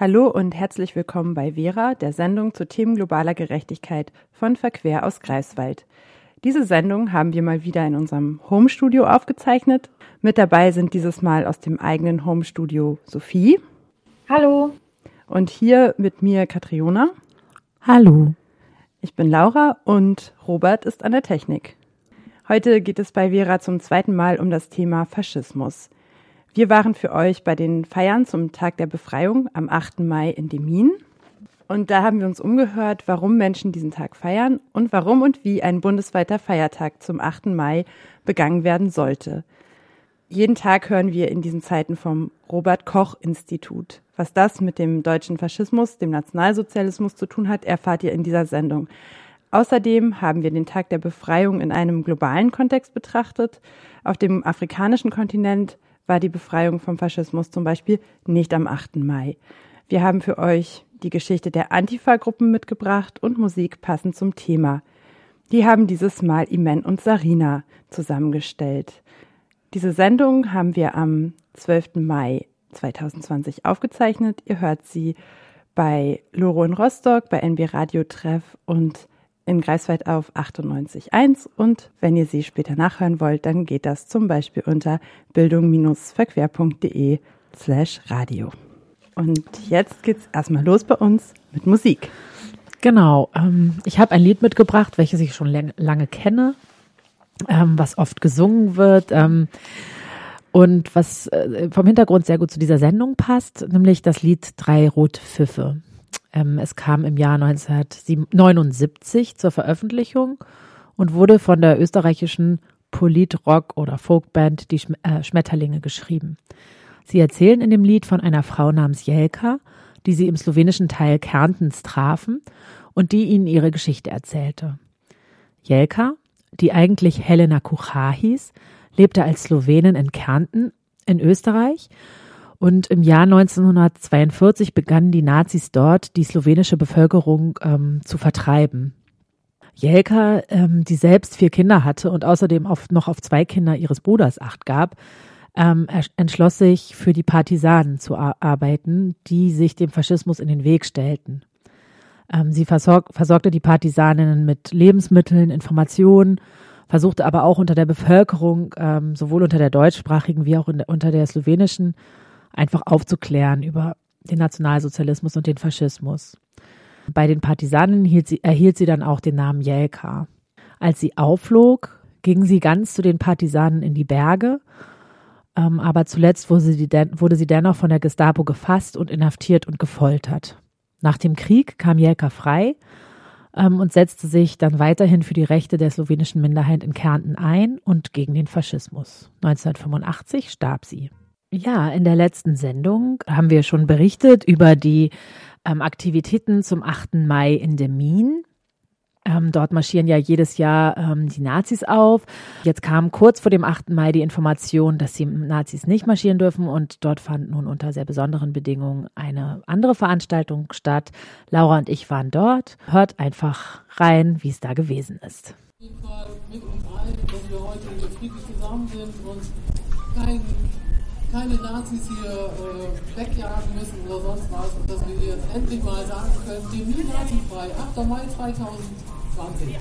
Hallo und herzlich willkommen bei Vera, der Sendung zu Themen globaler Gerechtigkeit von Verquer aus Greifswald. Diese Sendung haben wir mal wieder in unserem Homestudio aufgezeichnet. Mit dabei sind dieses Mal aus dem eigenen Homestudio Sophie. Hallo. Und hier mit mir Katriona. Hallo. Ich bin Laura und Robert ist an der Technik. Heute geht es bei Vera zum zweiten Mal um das Thema Faschismus. Wir waren für euch bei den Feiern zum Tag der Befreiung am 8. Mai in Demin. Und da haben wir uns umgehört, warum Menschen diesen Tag feiern und warum und wie ein bundesweiter Feiertag zum 8. Mai begangen werden sollte. Jeden Tag hören wir in diesen Zeiten vom Robert Koch Institut. Was das mit dem deutschen Faschismus, dem Nationalsozialismus zu tun hat, erfahrt ihr in dieser Sendung. Außerdem haben wir den Tag der Befreiung in einem globalen Kontext betrachtet. Auf dem afrikanischen Kontinent war die Befreiung vom Faschismus zum Beispiel nicht am 8. Mai. Wir haben für euch die Geschichte der Antifa-Gruppen mitgebracht und Musik passend zum Thema. Die haben dieses Mal Imen und Sarina zusammengestellt. Diese Sendung haben wir am 12. Mai 2020 aufgezeichnet. Ihr hört sie bei Loro in Rostock, bei NB Radio Treff und in Greifswald auf 98.1 und wenn ihr sie später nachhören wollt, dann geht das zum Beispiel unter bildung-verquer.de slash radio. Und jetzt geht's erstmal los bei uns mit Musik. Genau, ähm, ich habe ein Lied mitgebracht, welches ich schon lange kenne, ähm, was oft gesungen wird ähm, und was äh, vom Hintergrund sehr gut zu dieser Sendung passt, nämlich das Lied Drei Rote Pfiffe. Ähm, es kam im Jahr 1979 zur Veröffentlichung und wurde von der österreichischen Politrock- oder Folkband Die äh, Schmetterlinge geschrieben. Sie erzählen in dem Lied von einer Frau namens Jelka, die sie im slowenischen Teil Kärntens trafen und die ihnen ihre Geschichte erzählte. Jelka, die eigentlich Helena Kuchar hieß, lebte als Slowenin in Kärnten in Österreich und im Jahr 1942 begannen die Nazis dort, die slowenische Bevölkerung ähm, zu vertreiben. Jelka, ähm, die selbst vier Kinder hatte und außerdem auf, noch auf zwei Kinder ihres Bruders acht gab, ähm, entschloss sich, für die Partisanen zu arbeiten, die sich dem Faschismus in den Weg stellten. Ähm, sie versorg versorgte die Partisaninnen mit Lebensmitteln, Informationen, versuchte aber auch unter der Bevölkerung, ähm, sowohl unter der deutschsprachigen wie auch der, unter der slowenischen, einfach aufzuklären über den Nationalsozialismus und den Faschismus. Bei den Partisanen erhielt sie, erhielt sie dann auch den Namen Jelka. Als sie aufflog, ging sie ganz zu den Partisanen in die Berge, ähm, aber zuletzt wurde sie, wurde sie dennoch von der Gestapo gefasst und inhaftiert und gefoltert. Nach dem Krieg kam Jelka frei ähm, und setzte sich dann weiterhin für die Rechte der slowenischen Minderheit in Kärnten ein und gegen den Faschismus. 1985 starb sie. Ja, in der letzten Sendung haben wir schon berichtet über die ähm, Aktivitäten zum 8. Mai in Demin. Ähm, dort marschieren ja jedes Jahr ähm, die Nazis auf. Jetzt kam kurz vor dem 8. Mai die Information, dass die Nazis nicht marschieren dürfen und dort fand nun unter sehr besonderen Bedingungen eine andere Veranstaltung statt. Laura und ich waren dort. Hört einfach rein, wie es da gewesen ist. Mit uns allen, dass wir heute hier friedlich zusammen sind und kein keine Nazis hier äh, wegjagen müssen oder sonst was und dass wir hier jetzt endlich mal sagen können, Termin nazifrei, 8. Mai 2020.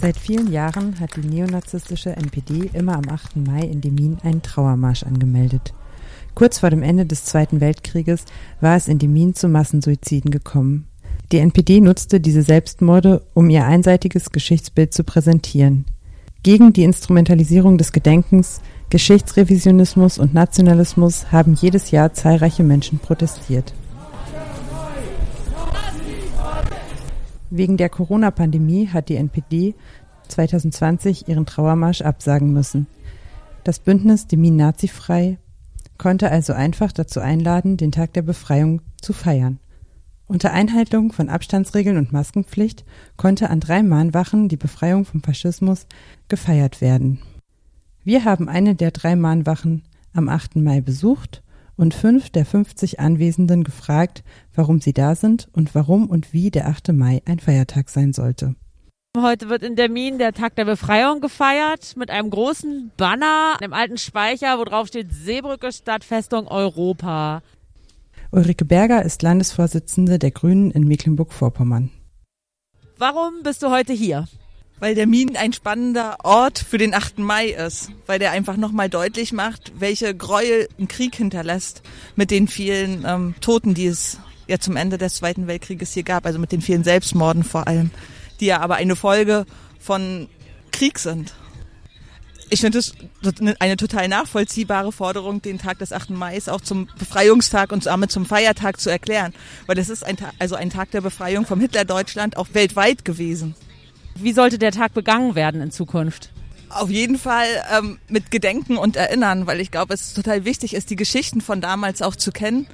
Seit vielen Jahren hat die neonazistische NPD immer am 8. Mai in Demin einen Trauermarsch angemeldet. Kurz vor dem Ende des Zweiten Weltkrieges war es in Demin zu Massensuiziden gekommen. Die NPD nutzte diese Selbstmorde, um ihr einseitiges Geschichtsbild zu präsentieren. Gegen die Instrumentalisierung des Gedenkens, Geschichtsrevisionismus und Nationalismus haben jedes Jahr zahlreiche Menschen protestiert. Wegen der Corona-Pandemie hat die NPD 2020 ihren Trauermarsch absagen müssen. Das Bündnis Demin Nazifrei konnte also einfach dazu einladen, den Tag der Befreiung zu feiern. Unter Einhaltung von Abstandsregeln und Maskenpflicht konnte an drei Mahnwachen die Befreiung vom Faschismus gefeiert werden. Wir haben eine der drei Mahnwachen am 8. Mai besucht und fünf der 50 Anwesenden gefragt, warum sie da sind und warum und wie der 8. Mai ein Feiertag sein sollte. Heute wird in Dermin der Tag der Befreiung gefeiert mit einem großen Banner im alten Speicher, wo drauf steht Seebrücke Stadtfestung Europa. Ulrike Berger ist Landesvorsitzende der Grünen in Mecklenburg-Vorpommern. Warum bist du heute hier? Weil der Min ein spannender Ort für den 8. Mai ist, weil der einfach nochmal deutlich macht, welche Gräuel ein Krieg hinterlässt mit den vielen ähm, Toten, die es ja zum Ende des Zweiten Weltkrieges hier gab, also mit den vielen Selbstmorden vor allem die ja aber eine Folge von Krieg sind. Ich finde es eine total nachvollziehbare Forderung, den Tag des 8. Mai auch zum Befreiungstag und damit zum Feiertag zu erklären. Weil das ist ein, Tag, also ein Tag der Befreiung vom Hitlerdeutschland auch weltweit gewesen. Wie sollte der Tag begangen werden in Zukunft? Auf jeden Fall ähm, mit Gedenken und Erinnern, weil ich glaube, es total wichtig ist, die Geschichten von damals auch zu kennen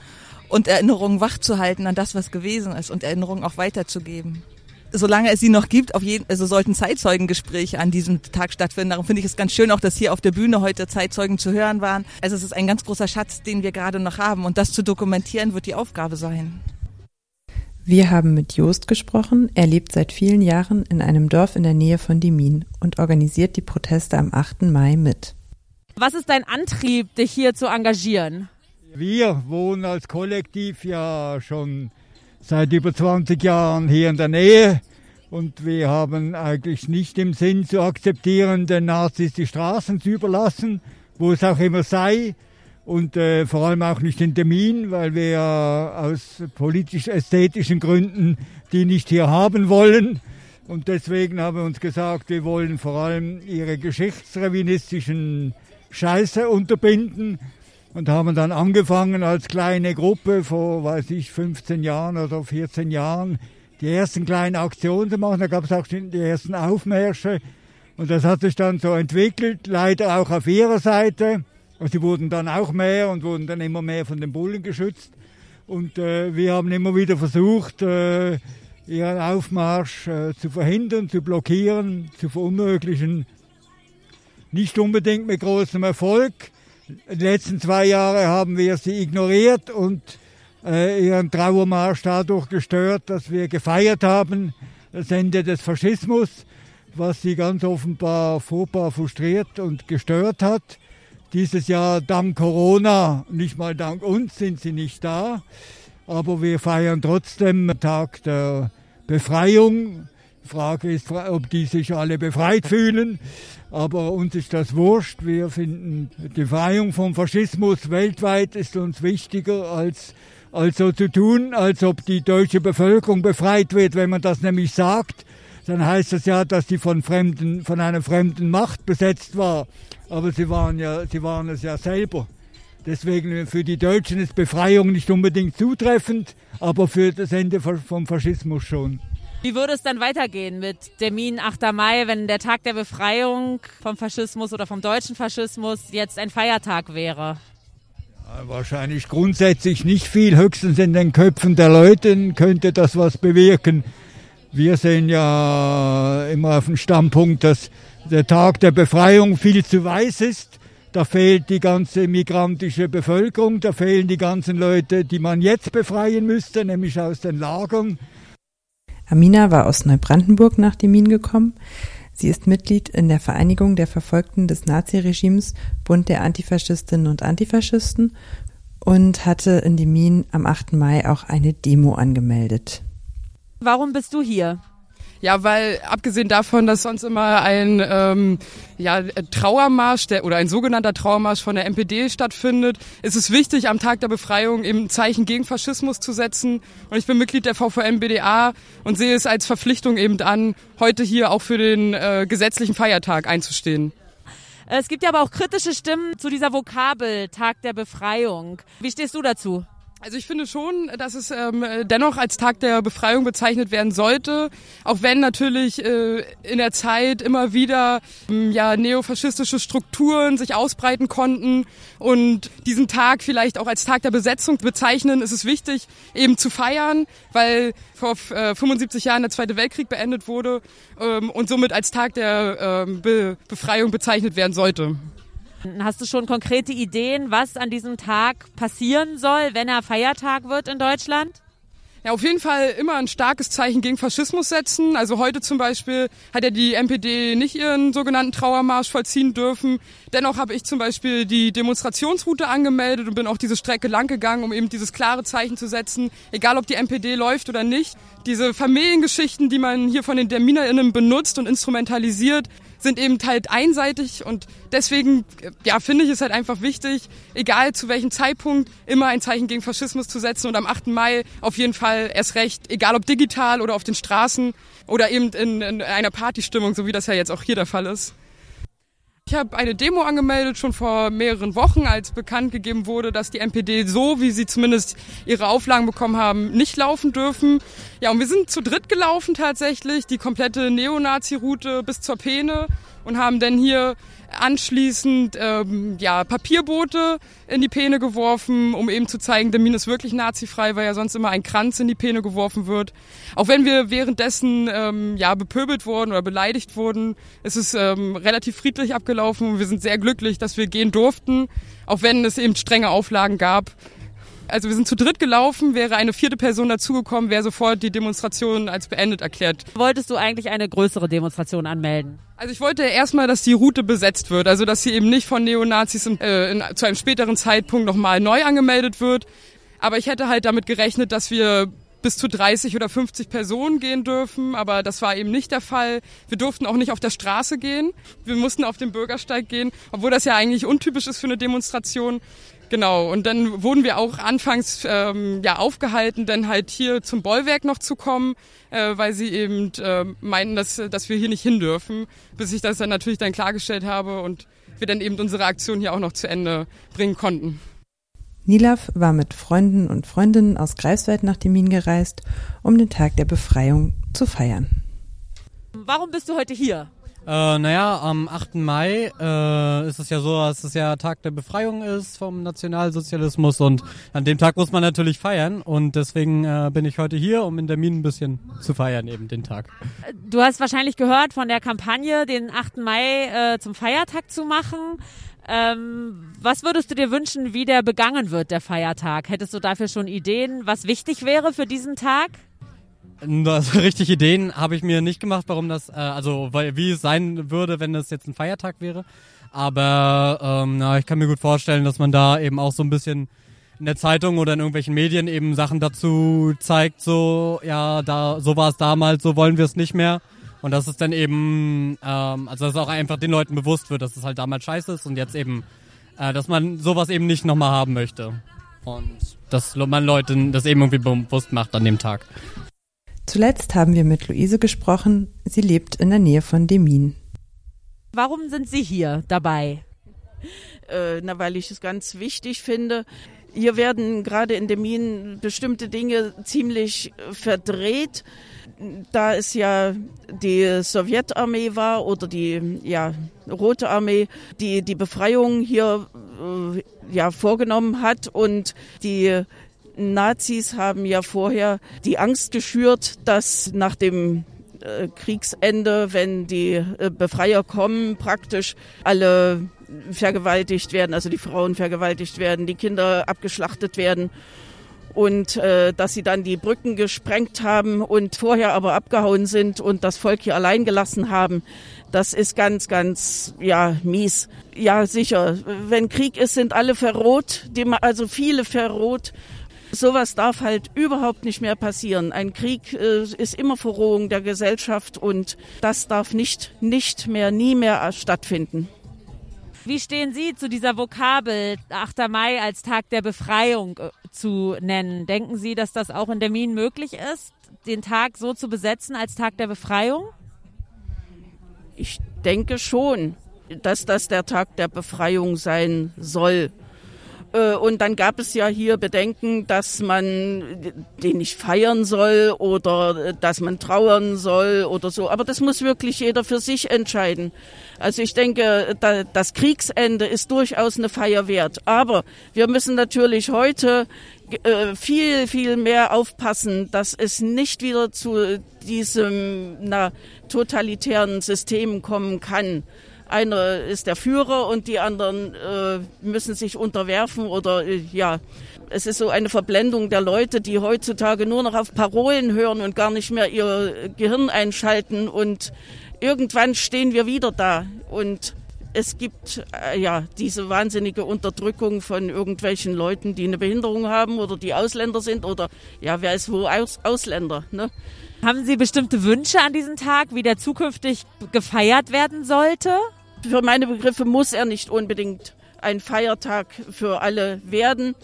und Erinnerungen wachzuhalten an das, was gewesen ist und Erinnerungen auch weiterzugeben solange es sie noch gibt, auf jeden, also sollten Zeitzeugengespräche an diesem Tag stattfinden. Darum finde ich es ganz schön auch, dass hier auf der Bühne heute Zeitzeugen zu hören waren. Also es ist ein ganz großer Schatz, den wir gerade noch haben. Und das zu dokumentieren wird die Aufgabe sein. Wir haben mit Jost gesprochen. Er lebt seit vielen Jahren in einem Dorf in der Nähe von Dimin und organisiert die Proteste am 8. Mai mit. Was ist dein Antrieb, dich hier zu engagieren? Wir wohnen als Kollektiv ja schon seit über 20 Jahren hier in der Nähe. Und wir haben eigentlich nicht im Sinn zu akzeptieren, den Nazis die Straßen zu überlassen, wo es auch immer sei. Und äh, vor allem auch nicht in Termin, weil wir aus politisch-ästhetischen Gründen die nicht hier haben wollen. Und deswegen haben wir uns gesagt, wir wollen vor allem ihre geschichtsrevinistischen Scheiße unterbinden und haben dann angefangen als kleine Gruppe vor, weiß ich, 15 Jahren oder 14 Jahren die ersten kleinen Aktionen zu machen. Da gab es auch die ersten Aufmärsche und das hat sich dann so entwickelt, leider auch auf ihrer Seite. Und sie wurden dann auch mehr und wurden dann immer mehr von den Bullen geschützt. Und äh, wir haben immer wieder versucht, äh, ihren Aufmarsch äh, zu verhindern, zu blockieren, zu verunmöglichen. Nicht unbedingt mit großem Erfolg. Die letzten zwei Jahre haben wir sie ignoriert und äh, ihren Trauermarsch dadurch gestört, dass wir gefeiert haben, das Ende des Faschismus, was sie ganz offenbar furchtbar frustriert und gestört hat. Dieses Jahr dank Corona, nicht mal dank uns, sind sie nicht da. Aber wir feiern trotzdem den Tag der Befreiung. Die Frage ist, ob die sich alle befreit fühlen. Aber uns ist das wurscht. Wir finden, die Befreiung vom Faschismus weltweit ist uns wichtiger als als so zu tun, als ob die deutsche Bevölkerung befreit wird. Wenn man das nämlich sagt, dann heißt das ja, dass sie von fremden, von einer fremden Macht besetzt war. Aber sie waren ja, sie waren es ja selber. Deswegen für die Deutschen ist Befreiung nicht unbedingt zutreffend, aber für das Ende vom Faschismus schon. Wie würde es dann weitergehen mit Termin 8. Mai, wenn der Tag der Befreiung vom Faschismus oder vom deutschen Faschismus jetzt ein Feiertag wäre? Wahrscheinlich grundsätzlich nicht viel, höchstens in den Köpfen der Leute könnte das was bewirken. Wir sehen ja immer auf dem Standpunkt, dass der Tag der Befreiung viel zu weiß ist. Da fehlt die ganze migrantische Bevölkerung, da fehlen die ganzen Leute, die man jetzt befreien müsste, nämlich aus den Lagern. Amina war aus Neubrandenburg nach Demin gekommen. Sie ist Mitglied in der Vereinigung der Verfolgten des Naziregimes, Bund der Antifaschistinnen und Antifaschisten und hatte in Demin am 8. Mai auch eine Demo angemeldet. Warum bist du hier? Ja, weil abgesehen davon, dass sonst immer ein ähm, ja, Trauermarsch der, oder ein sogenannter Trauermarsch von der NPD stattfindet, ist es wichtig, am Tag der Befreiung eben Zeichen gegen Faschismus zu setzen. Und ich bin Mitglied der VVM BDA und sehe es als Verpflichtung eben an, heute hier auch für den äh, gesetzlichen Feiertag einzustehen. Es gibt ja aber auch kritische Stimmen zu dieser Vokabel Tag der Befreiung. Wie stehst du dazu? Also ich finde schon, dass es ähm, dennoch als Tag der Befreiung bezeichnet werden sollte, auch wenn natürlich äh, in der Zeit immer wieder ähm, ja neofaschistische Strukturen sich ausbreiten konnten und diesen Tag vielleicht auch als Tag der Besetzung bezeichnen, ist es wichtig eben zu feiern, weil vor äh, 75 Jahren der Zweite Weltkrieg beendet wurde ähm, und somit als Tag der ähm, Be Befreiung bezeichnet werden sollte. Hast du schon konkrete Ideen, was an diesem Tag passieren soll, wenn er Feiertag wird in Deutschland? Ja, auf jeden Fall immer ein starkes Zeichen gegen Faschismus setzen. Also heute zum Beispiel hat ja die NPD nicht ihren sogenannten Trauermarsch vollziehen dürfen. Dennoch habe ich zum Beispiel die Demonstrationsroute angemeldet und bin auch diese Strecke lang gegangen, um eben dieses klare Zeichen zu setzen, egal ob die NPD läuft oder nicht. Diese Familiengeschichten, die man hier von den DerminerInnen benutzt und instrumentalisiert, sind eben halt einseitig und deswegen, ja, finde ich es halt einfach wichtig, egal zu welchem Zeitpunkt, immer ein Zeichen gegen Faschismus zu setzen und am 8. Mai auf jeden Fall erst recht, egal ob digital oder auf den Straßen oder eben in, in einer Partystimmung, so wie das ja jetzt auch hier der Fall ist. Ich habe eine Demo angemeldet, schon vor mehreren Wochen, als bekannt gegeben wurde, dass die NPD so, wie sie zumindest ihre Auflagen bekommen haben, nicht laufen dürfen. Ja, und wir sind zu dritt gelaufen tatsächlich, die komplette Neonazi-Route bis zur Peene und haben dann hier anschließend ähm, ja, Papierboote in die Peene geworfen, um eben zu zeigen, der Min ist wirklich nazifrei, weil ja sonst immer ein Kranz in die Peene geworfen wird. Auch wenn wir währenddessen ähm, ja, bepöbelt wurden oder beleidigt wurden, ist es ähm, relativ friedlich abgelaufen und wir sind sehr glücklich, dass wir gehen durften, auch wenn es eben strenge Auflagen gab. Also wir sind zu dritt gelaufen, wäre eine vierte Person dazugekommen, wäre sofort die Demonstration als beendet erklärt. Wolltest du eigentlich eine größere Demonstration anmelden? Also ich wollte erstmal, dass die Route besetzt wird, also dass sie eben nicht von Neonazis in, äh, in, zu einem späteren Zeitpunkt nochmal neu angemeldet wird. Aber ich hätte halt damit gerechnet, dass wir bis zu 30 oder 50 Personen gehen dürfen, aber das war eben nicht der Fall. Wir durften auch nicht auf der Straße gehen. Wir mussten auf dem Bürgersteig gehen, obwohl das ja eigentlich untypisch ist für eine Demonstration. Genau, und dann wurden wir auch anfangs ähm, ja aufgehalten, dann halt hier zum Bollwerk noch zu kommen, äh, weil sie eben äh, meinten, dass, dass wir hier nicht hin dürfen, bis ich das dann natürlich dann klargestellt habe und wir dann eben unsere Aktion hier auch noch zu Ende bringen konnten. Nilaf war mit Freunden und Freundinnen aus Greifswald nach Demin gereist, um den Tag der Befreiung zu feiern. Warum bist du heute hier? Äh, naja, am 8. Mai äh, ist es ja so, dass es ja Tag der Befreiung ist vom Nationalsozialismus und an dem Tag muss man natürlich feiern und deswegen äh, bin ich heute hier, um in der Minen ein bisschen zu feiern, eben den Tag. Du hast wahrscheinlich gehört von der Kampagne, den 8. Mai äh, zum Feiertag zu machen. Ähm, was würdest du dir wünschen, wie der begangen wird, der Feiertag? Hättest du dafür schon Ideen, was wichtig wäre für diesen Tag? Also richtig Ideen habe ich mir nicht gemacht, warum das, äh, also weil, wie es sein würde, wenn es jetzt ein Feiertag wäre. Aber ähm, na, ich kann mir gut vorstellen, dass man da eben auch so ein bisschen in der Zeitung oder in irgendwelchen Medien eben Sachen dazu zeigt, so, ja, da, so war es damals, so wollen wir es nicht mehr. Und dass es dann eben, ähm, also dass auch einfach den Leuten bewusst wird, dass es halt damals scheiße ist und jetzt eben, äh, dass man sowas eben nicht nochmal haben möchte. Und dass man Leuten das eben irgendwie bewusst macht an dem Tag. Zuletzt haben wir mit Luise gesprochen. Sie lebt in der Nähe von Demin. Warum sind Sie hier dabei? Äh, na, weil ich es ganz wichtig finde. Hier werden gerade in Demin bestimmte Dinge ziemlich verdreht. Da es ja die Sowjetarmee war oder die ja, Rote Armee, die die Befreiung hier äh, ja, vorgenommen hat und die Nazis haben ja vorher die Angst geschürt, dass nach dem äh, Kriegsende, wenn die äh, Befreier kommen, praktisch alle vergewaltigt werden, also die Frauen vergewaltigt werden, die Kinder abgeschlachtet werden und äh, dass sie dann die Brücken gesprengt haben und vorher aber abgehauen sind und das Volk hier allein gelassen haben. Das ist ganz, ganz, ja, mies. Ja, sicher. Wenn Krieg ist, sind alle verroht, also viele verroht. Sowas darf halt überhaupt nicht mehr passieren. Ein Krieg äh, ist immer Verrohung der Gesellschaft und das darf nicht, nicht mehr, nie mehr stattfinden. Wie stehen Sie zu dieser Vokabel 8. Mai als Tag der Befreiung äh, zu nennen? Denken Sie, dass das auch in der Minen möglich ist, den Tag so zu besetzen als Tag der Befreiung? Ich denke schon, dass das der Tag der Befreiung sein soll. Äh, und dann gab es ja hier Bedenken, dass man den nicht feiern soll oder dass man trauern soll oder so. Aber das muss wirklich jeder für sich entscheiden. Also ich denke, das Kriegsende ist durchaus eine Feier wert. Aber wir müssen natürlich heute äh, viel, viel mehr aufpassen, dass es nicht wieder zu diesem na, totalitären System kommen kann. Einer ist der Führer und die anderen äh, müssen sich unterwerfen oder äh, ja, es ist so eine Verblendung der Leute, die heutzutage nur noch auf Parolen hören und gar nicht mehr ihr Gehirn einschalten und irgendwann stehen wir wieder da und es gibt äh, ja diese wahnsinnige Unterdrückung von irgendwelchen Leuten, die eine Behinderung haben oder die Ausländer sind oder ja, wer ist wo Aus Ausländer, ne? Haben Sie bestimmte Wünsche an diesem Tag, wie der zukünftig gefeiert werden sollte? Für meine Begriffe muss er nicht unbedingt ein Feiertag für alle werden.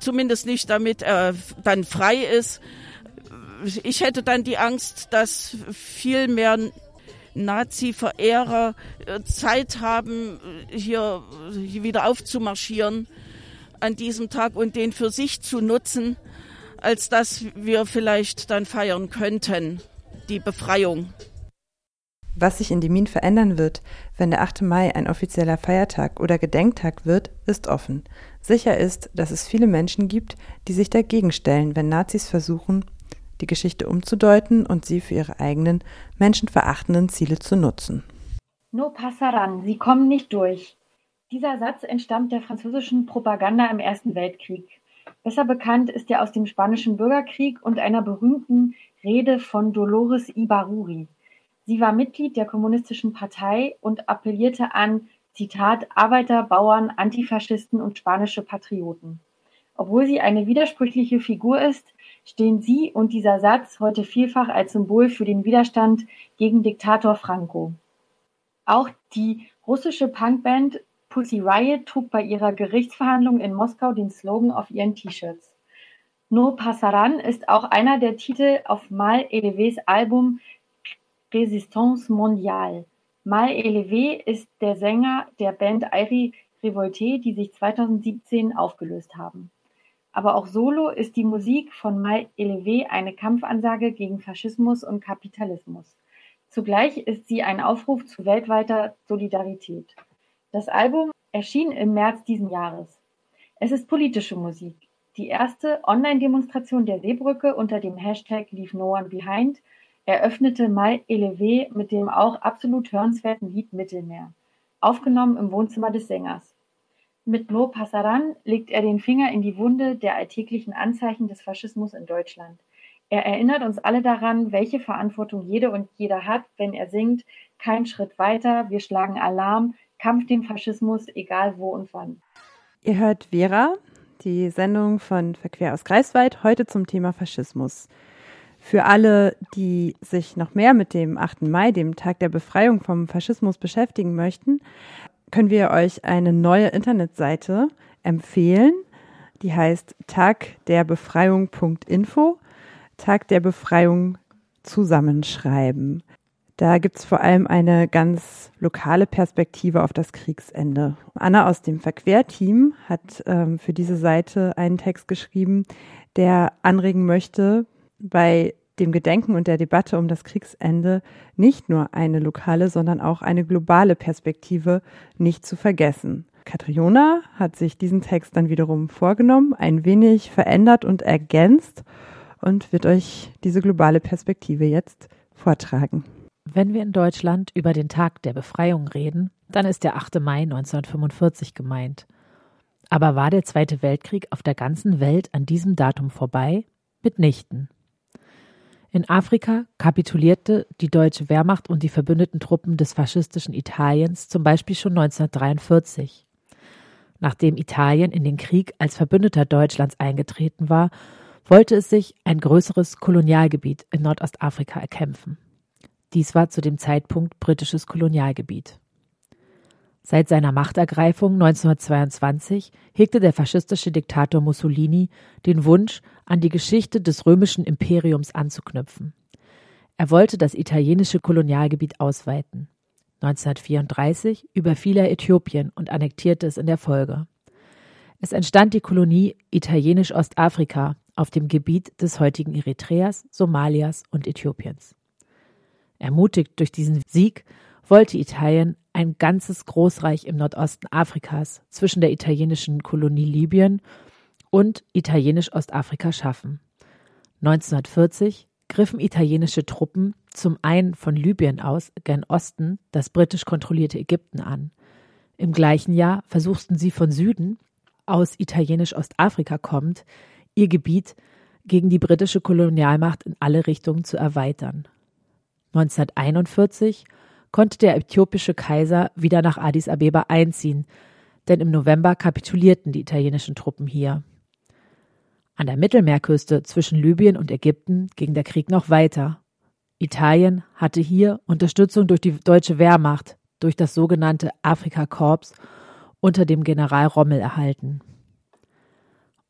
Zumindest nicht, damit er dann frei ist. Ich hätte dann die Angst, dass viel mehr Nazi-Verehrer äh, Zeit haben, hier wieder aufzumarschieren an diesem Tag und den für sich zu nutzen, als dass wir vielleicht dann feiern könnten, die Befreiung. Was sich in Demin verändern wird, wenn der 8. Mai ein offizieller Feiertag oder Gedenktag wird, ist offen. Sicher ist, dass es viele Menschen gibt, die sich dagegen stellen, wenn Nazis versuchen, die Geschichte umzudeuten und sie für ihre eigenen menschenverachtenden Ziele zu nutzen. No passaran, sie kommen nicht durch. Dieser Satz entstammt der französischen Propaganda im Ersten Weltkrieg. Besser bekannt ist er aus dem Spanischen Bürgerkrieg und einer berühmten Rede von Dolores Ibaruri. Sie war Mitglied der Kommunistischen Partei und appellierte an, Zitat, Arbeiter, Bauern, Antifaschisten und spanische Patrioten. Obwohl sie eine widersprüchliche Figur ist, stehen sie und dieser Satz heute vielfach als Symbol für den Widerstand gegen Diktator Franco. Auch die russische Punkband Pussy Riot trug bei ihrer Gerichtsverhandlung in Moskau den Slogan auf ihren T-Shirts. No Passaran ist auch einer der Titel auf Mal Elevés Album Résistance mondiale. Mal Elevé ist der Sänger der Band Airi Revolte, die sich 2017 aufgelöst haben. Aber auch solo ist die Musik von Mal Elevé eine Kampfansage gegen Faschismus und Kapitalismus. Zugleich ist sie ein Aufruf zu weltweiter Solidarität. Das Album erschien im März diesen Jahres. Es ist politische Musik. Die erste Online-Demonstration der Seebrücke unter dem Hashtag Leave No One Behind eröffnete Mal Elevé mit dem auch absolut hörenswerten Lied Mittelmeer, aufgenommen im Wohnzimmer des Sängers. Mit No Passaran legt er den Finger in die Wunde der alltäglichen Anzeichen des Faschismus in Deutschland. Er erinnert uns alle daran, welche Verantwortung jede und jeder hat, wenn er singt, kein Schritt weiter, wir schlagen Alarm, Kampf dem Faschismus, egal wo und wann. Ihr hört Vera, die Sendung von Verquer aus Greifswald, heute zum Thema Faschismus. Für alle, die sich noch mehr mit dem 8. Mai, dem Tag der Befreiung vom Faschismus beschäftigen möchten, können wir euch eine neue Internetseite empfehlen. Die heißt tagderbefreiung.info. Tag der Befreiung zusammenschreiben. Da gibt es vor allem eine ganz lokale Perspektive auf das Kriegsende. Anna aus dem Verquerteam hat ähm, für diese Seite einen Text geschrieben, der anregen möchte, bei dem Gedenken und der Debatte um das Kriegsende nicht nur eine lokale, sondern auch eine globale Perspektive nicht zu vergessen. Katriona hat sich diesen Text dann wiederum vorgenommen, ein wenig verändert und ergänzt und wird euch diese globale Perspektive jetzt vortragen. Wenn wir in Deutschland über den Tag der Befreiung reden, dann ist der 8. Mai 1945 gemeint. Aber war der Zweite Weltkrieg auf der ganzen Welt an diesem Datum vorbei? Mitnichten. In Afrika kapitulierte die deutsche Wehrmacht und die verbündeten Truppen des faschistischen Italiens zum Beispiel schon 1943. Nachdem Italien in den Krieg als Verbündeter Deutschlands eingetreten war, wollte es sich ein größeres Kolonialgebiet in Nordostafrika erkämpfen. Dies war zu dem Zeitpunkt britisches Kolonialgebiet. Seit seiner Machtergreifung 1922 hegte der faschistische Diktator Mussolini den Wunsch, an die Geschichte des römischen Imperiums anzuknüpfen. Er wollte das italienische Kolonialgebiet ausweiten. 1934 überfiel er Äthiopien und annektierte es in der Folge. Es entstand die Kolonie Italienisch-Ostafrika auf dem Gebiet des heutigen Eritreas, Somalias und Äthiopiens. Ermutigt durch diesen Sieg wollte Italien ein ganzes Großreich im Nordosten Afrikas zwischen der italienischen Kolonie Libyen und italienisch Ostafrika schaffen. 1940 griffen italienische Truppen zum einen von Libyen aus, gen Osten, das britisch kontrollierte Ägypten an. Im gleichen Jahr versuchten sie von Süden, aus italienisch Ostafrika kommend, ihr Gebiet gegen die britische Kolonialmacht in alle Richtungen zu erweitern. 1941 konnte der äthiopische Kaiser wieder nach Addis Abeba einziehen, denn im November kapitulierten die italienischen Truppen hier. An der Mittelmeerküste zwischen Libyen und Ägypten ging der Krieg noch weiter. Italien hatte hier Unterstützung durch die deutsche Wehrmacht, durch das sogenannte Afrikakorps unter dem General Rommel erhalten.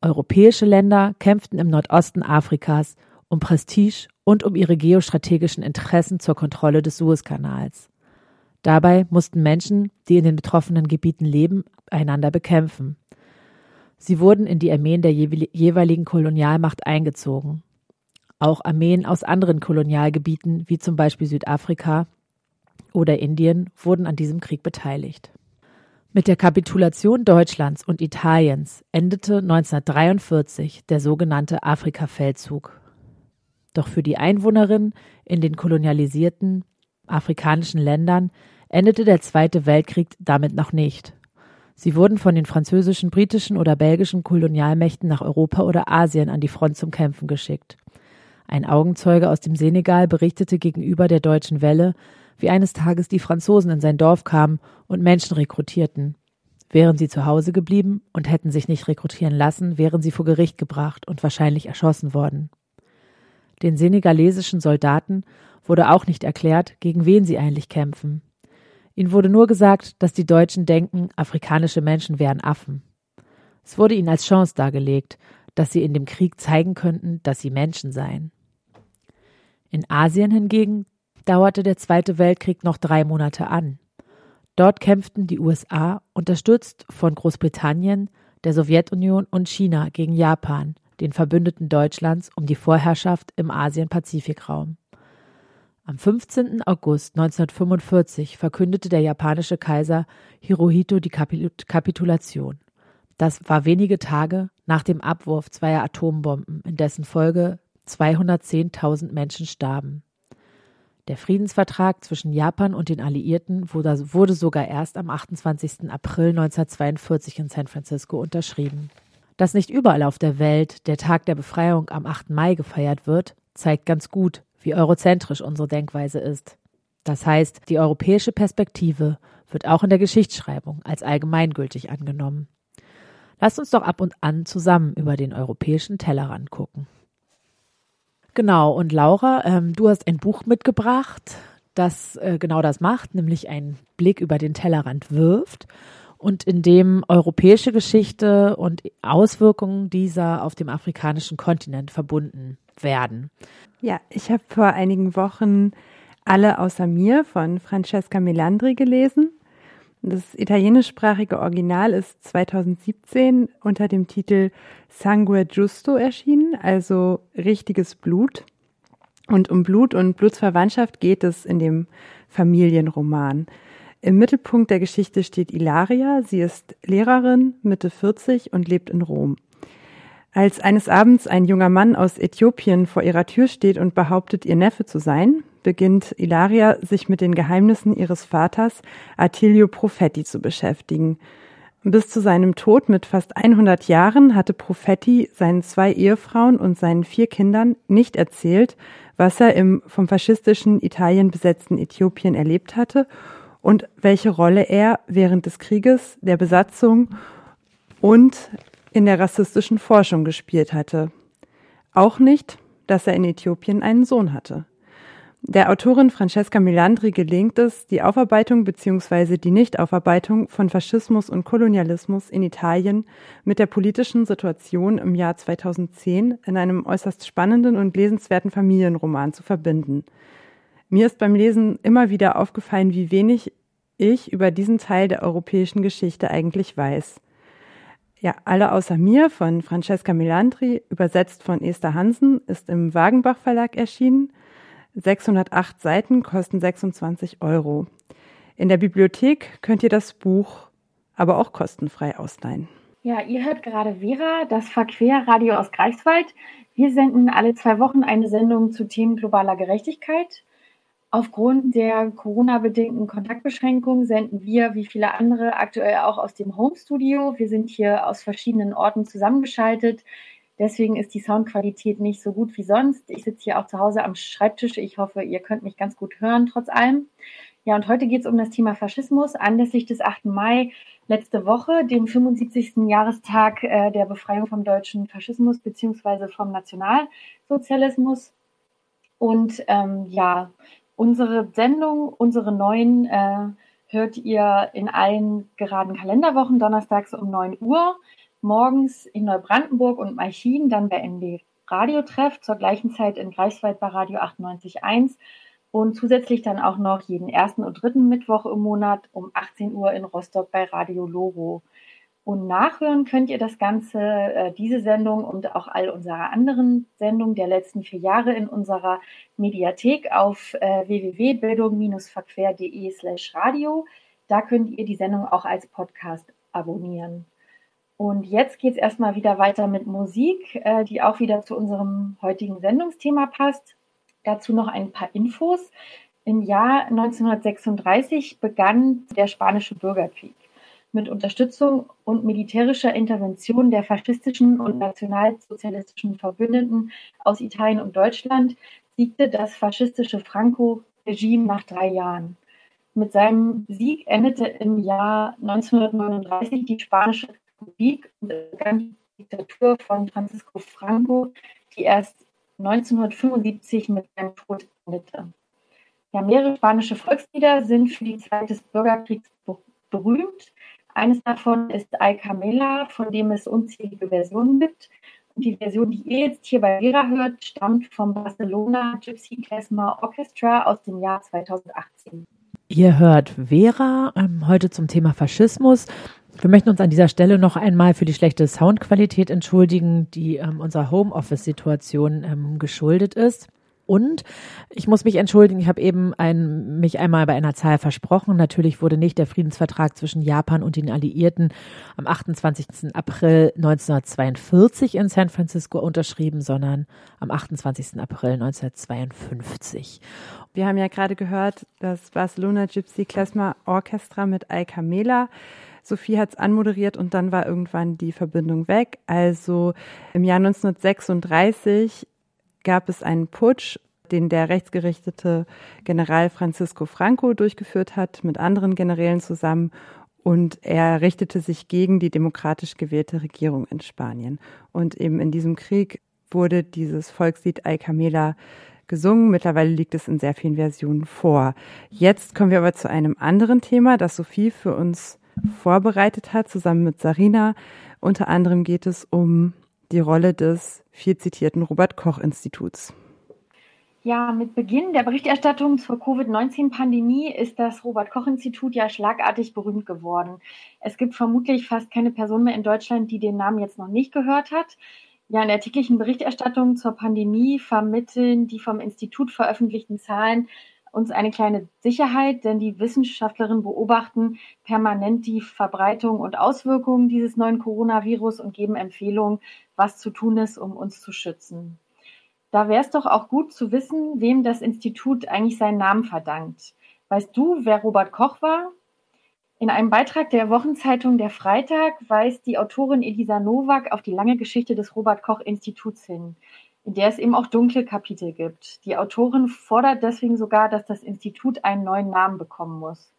Europäische Länder kämpften im Nordosten Afrikas um Prestige und um ihre geostrategischen Interessen zur Kontrolle des Suezkanals. Dabei mussten Menschen, die in den betroffenen Gebieten leben, einander bekämpfen. Sie wurden in die Armeen der jeweiligen Kolonialmacht eingezogen. Auch Armeen aus anderen Kolonialgebieten, wie zum Beispiel Südafrika oder Indien, wurden an diesem Krieg beteiligt. Mit der Kapitulation Deutschlands und Italiens endete 1943 der sogenannte Afrika-Feldzug. Doch für die Einwohnerinnen in den kolonialisierten afrikanischen Ländern endete der Zweite Weltkrieg damit noch nicht. Sie wurden von den französischen, britischen oder belgischen Kolonialmächten nach Europa oder Asien an die Front zum Kämpfen geschickt. Ein Augenzeuge aus dem Senegal berichtete gegenüber der Deutschen Welle, wie eines Tages die Franzosen in sein Dorf kamen und Menschen rekrutierten. Wären sie zu Hause geblieben und hätten sich nicht rekrutieren lassen, wären sie vor Gericht gebracht und wahrscheinlich erschossen worden. Den senegalesischen Soldaten wurde auch nicht erklärt, gegen wen sie eigentlich kämpfen. Ihnen wurde nur gesagt, dass die Deutschen denken, afrikanische Menschen wären Affen. Es wurde ihnen als Chance dargelegt, dass sie in dem Krieg zeigen könnten, dass sie Menschen seien. In Asien hingegen dauerte der Zweite Weltkrieg noch drei Monate an. Dort kämpften die USA, unterstützt von Großbritannien, der Sowjetunion und China gegen Japan, den Verbündeten Deutschlands, um die Vorherrschaft im Asien-Pazifik-Raum. Am 15. August 1945 verkündete der japanische Kaiser Hirohito die Kapitulation. Das war wenige Tage nach dem Abwurf zweier Atombomben, in dessen Folge 210.000 Menschen starben. Der Friedensvertrag zwischen Japan und den Alliierten wurde sogar erst am 28. April 1942 in San Francisco unterschrieben. Dass nicht überall auf der Welt der Tag der Befreiung am 8. Mai gefeiert wird, zeigt ganz gut, wie eurozentrisch unsere Denkweise ist. Das heißt, die europäische Perspektive wird auch in der Geschichtsschreibung als allgemeingültig angenommen. Lasst uns doch ab und an zusammen über den europäischen Tellerrand gucken. Genau, und Laura, ähm, du hast ein Buch mitgebracht, das äh, genau das macht, nämlich einen Blick über den Tellerrand wirft und in dem europäische Geschichte und Auswirkungen dieser auf dem afrikanischen Kontinent verbunden werden. Ja, ich habe vor einigen Wochen Alle außer mir von Francesca Melandri gelesen. Das italienischsprachige Original ist 2017 unter dem Titel Sangue Giusto erschienen, also richtiges Blut. Und um Blut und Blutsverwandtschaft geht es in dem Familienroman. Im Mittelpunkt der Geschichte steht Ilaria. Sie ist Lehrerin, Mitte 40 und lebt in Rom. Als eines Abends ein junger Mann aus Äthiopien vor ihrer Tür steht und behauptet, ihr Neffe zu sein, beginnt Ilaria sich mit den Geheimnissen ihres Vaters Attilio Profetti zu beschäftigen. Bis zu seinem Tod mit fast 100 Jahren hatte Profetti seinen zwei Ehefrauen und seinen vier Kindern nicht erzählt, was er im vom faschistischen Italien besetzten Äthiopien erlebt hatte und welche Rolle er während des Krieges, der Besatzung und in der rassistischen Forschung gespielt hatte. Auch nicht, dass er in Äthiopien einen Sohn hatte. Der Autorin Francesca Milandri gelingt es, die Aufarbeitung bzw. die Nichtaufarbeitung von Faschismus und Kolonialismus in Italien mit der politischen Situation im Jahr 2010 in einem äußerst spannenden und lesenswerten Familienroman zu verbinden. Mir ist beim Lesen immer wieder aufgefallen, wie wenig ich über diesen Teil der europäischen Geschichte eigentlich weiß. Ja, Alle außer mir von Francesca Milandri, übersetzt von Esther Hansen, ist im Wagenbach Verlag erschienen. 608 Seiten kosten 26 Euro. In der Bibliothek könnt ihr das Buch aber auch kostenfrei ausleihen. Ja, ihr hört gerade Vera, das Verquerradio aus Greifswald. Wir senden alle zwei Wochen eine Sendung zu Themen globaler Gerechtigkeit. Aufgrund der Corona-bedingten Kontaktbeschränkungen senden wir, wie viele andere, aktuell auch aus dem Home-Studio. Wir sind hier aus verschiedenen Orten zusammengeschaltet. Deswegen ist die Soundqualität nicht so gut wie sonst. Ich sitze hier auch zu Hause am Schreibtisch. Ich hoffe, ihr könnt mich ganz gut hören, trotz allem. Ja, und heute geht es um das Thema Faschismus anlässlich des 8. Mai letzte Woche, dem 75. Jahrestag äh, der Befreiung vom deutschen Faschismus beziehungsweise vom Nationalsozialismus. Und ähm, ja, unsere Sendung, unsere neuen, äh, hört ihr in allen geraden Kalenderwochen donnerstags um 9 Uhr, morgens in Neubrandenburg und Malchin, dann bei NB Radio Treff, zur gleichen Zeit in Greifswald bei Radio 98.1 und zusätzlich dann auch noch jeden ersten und dritten Mittwoch im Monat um 18 Uhr in Rostock bei Radio Loro. Und nachhören könnt ihr das Ganze, äh, diese Sendung und auch all unsere anderen Sendungen der letzten vier Jahre in unserer Mediathek auf äh, www.bildung-verquer.de slash radio. Da könnt ihr die Sendung auch als Podcast abonnieren. Und jetzt geht es erstmal wieder weiter mit Musik, äh, die auch wieder zu unserem heutigen Sendungsthema passt. Dazu noch ein paar Infos. Im Jahr 1936 begann der Spanische Bürgerkrieg mit Unterstützung und militärischer Intervention der faschistischen und nationalsozialistischen Verbündeten aus Italien und Deutschland siegte das faschistische Franco-Regime nach drei Jahren. Mit seinem Sieg endete im Jahr 1939 die Spanische Republik und begann die Diktatur von Francisco Franco, die erst 1975 mit seinem Tod endete. Ja, mehrere spanische Volkslieder sind für die Zeit des Bürgerkriegs berühmt. Eines davon ist Ay Camela, von dem es unzählige Versionen gibt. Und die Version, die ihr jetzt hier bei Vera hört, stammt vom Barcelona Gypsy Klezmer Orchestra aus dem Jahr 2018. Ihr hört Vera ähm, heute zum Thema Faschismus. Wir möchten uns an dieser Stelle noch einmal für die schlechte Soundqualität entschuldigen, die ähm, unserer Homeoffice-Situation ähm, geschuldet ist. Und ich muss mich entschuldigen, ich habe eben ein, mich einmal bei einer Zahl versprochen. Natürlich wurde nicht der Friedensvertrag zwischen Japan und den Alliierten am 28. April 1942 in San Francisco unterschrieben, sondern am 28. April 1952. Wir haben ja gerade gehört, das Barcelona Gypsy Klezmer Orchestra mit Al Camela. Sophie hat es anmoderiert und dann war irgendwann die Verbindung weg. Also im Jahr 1936 gab es einen Putsch, den der rechtsgerichtete General Francisco Franco durchgeführt hat, mit anderen Generälen zusammen. Und er richtete sich gegen die demokratisch gewählte Regierung in Spanien. Und eben in diesem Krieg wurde dieses Volkslied Ay Camela gesungen. Mittlerweile liegt es in sehr vielen Versionen vor. Jetzt kommen wir aber zu einem anderen Thema, das Sophie für uns vorbereitet hat, zusammen mit Sarina. Unter anderem geht es um die Rolle des viel zitierten Robert Koch Instituts. Ja, mit Beginn der Berichterstattung zur Covid-19-Pandemie ist das Robert Koch Institut ja schlagartig berühmt geworden. Es gibt vermutlich fast keine Person mehr in Deutschland, die den Namen jetzt noch nicht gehört hat. Ja, in der täglichen Berichterstattung zur Pandemie vermitteln die vom Institut veröffentlichten Zahlen uns eine kleine Sicherheit, denn die Wissenschaftlerinnen beobachten permanent die Verbreitung und Auswirkungen dieses neuen Coronavirus und geben Empfehlungen, was zu tun ist, um uns zu schützen. Da wäre es doch auch gut zu wissen, wem das Institut eigentlich seinen Namen verdankt. Weißt du, wer Robert Koch war? In einem Beitrag der Wochenzeitung Der Freitag weist die Autorin Elisa Nowak auf die lange Geschichte des Robert Koch Instituts hin in der es eben auch dunkle Kapitel gibt. Die Autorin fordert deswegen sogar, dass das Institut einen neuen Namen bekommen muss.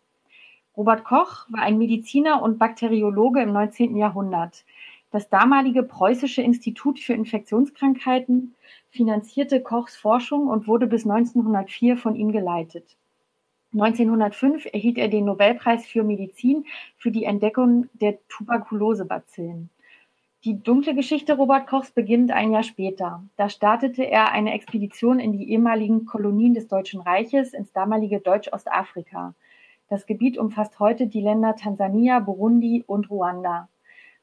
Robert Koch war ein Mediziner und Bakteriologe im 19. Jahrhundert. Das damalige Preußische Institut für Infektionskrankheiten finanzierte Kochs Forschung und wurde bis 1904 von ihm geleitet. 1905 erhielt er den Nobelpreis für Medizin für die Entdeckung der Tuberkulosebazillen. Die dunkle Geschichte Robert Kochs beginnt ein Jahr später. Da startete er eine Expedition in die ehemaligen Kolonien des Deutschen Reiches ins damalige Deutsch-Ostafrika. Das Gebiet umfasst heute die Länder Tansania, Burundi und Ruanda.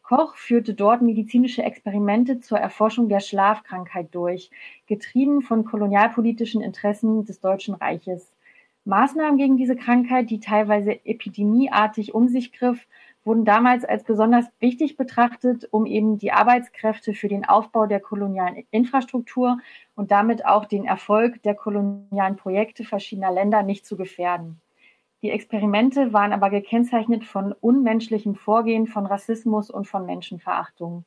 Koch führte dort medizinische Experimente zur Erforschung der Schlafkrankheit durch, getrieben von kolonialpolitischen Interessen des Deutschen Reiches. Maßnahmen gegen diese Krankheit, die teilweise epidemieartig um sich griff, wurden damals als besonders wichtig betrachtet, um eben die Arbeitskräfte für den Aufbau der kolonialen Infrastruktur und damit auch den Erfolg der kolonialen Projekte verschiedener Länder nicht zu gefährden. Die Experimente waren aber gekennzeichnet von unmenschlichem Vorgehen, von Rassismus und von Menschenverachtung.